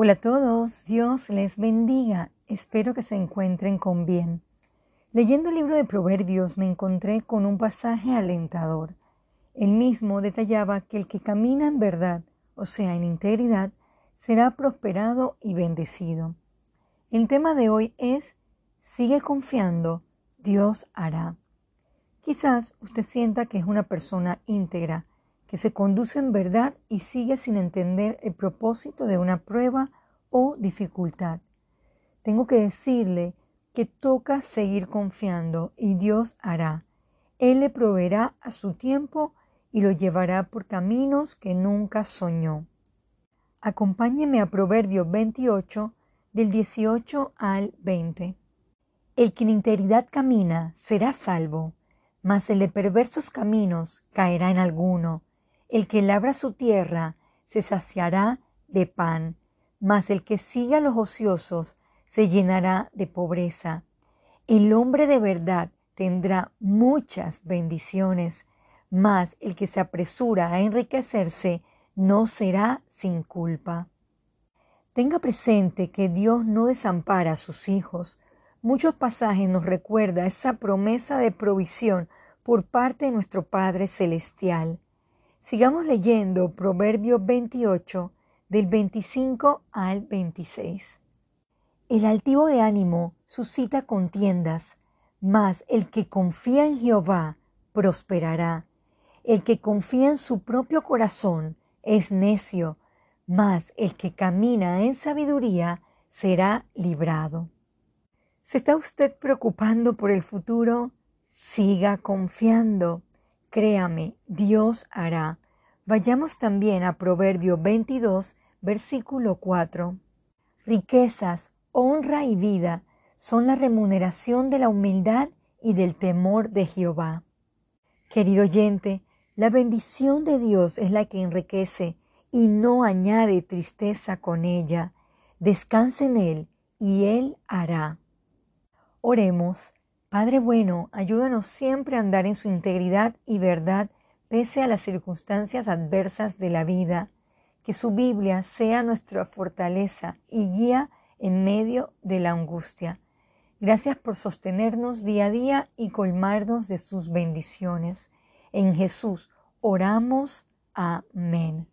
Hola a todos, Dios les bendiga. Espero que se encuentren con bien. Leyendo el libro de Proverbios me encontré con un pasaje alentador. El mismo detallaba que el que camina en verdad, o sea, en integridad, será prosperado y bendecido. El tema de hoy es Sigue confiando, Dios hará. Quizás usted sienta que es una persona íntegra, que se conduce en verdad y sigue sin entender el propósito de una prueba o dificultad. Tengo que decirle que toca seguir confiando y Dios hará. Él le proveerá a su tiempo y lo llevará por caminos que nunca soñó. Acompáñeme a Proverbio 28 del 18 al 20. El que en integridad camina será salvo, mas el de perversos caminos caerá en alguno. El que labra su tierra se saciará de pan, mas el que sigue a los ociosos se llenará de pobreza. El hombre de verdad tendrá muchas bendiciones, mas el que se apresura a enriquecerse no será sin culpa. Tenga presente que Dios no desampara a sus hijos. Muchos pasajes nos recuerda esa promesa de provisión por parte de nuestro Padre Celestial. Sigamos leyendo Proverbio 28 del 25 al 26. El altivo de ánimo suscita contiendas, mas el que confía en Jehová prosperará. El que confía en su propio corazón es necio, mas el que camina en sabiduría será librado. ¿Se está usted preocupando por el futuro? Siga confiando. Créame, Dios hará. Vayamos también a Proverbio 22, versículo 4. Riquezas, honra y vida son la remuneración de la humildad y del temor de Jehová. Querido oyente, la bendición de Dios es la que enriquece y no añade tristeza con ella. Descanse en Él y Él hará. Oremos. Padre bueno, ayúdanos siempre a andar en su integridad y verdad pese a las circunstancias adversas de la vida. Que su Biblia sea nuestra fortaleza y guía en medio de la angustia. Gracias por sostenernos día a día y colmarnos de sus bendiciones. En Jesús oramos. Amén.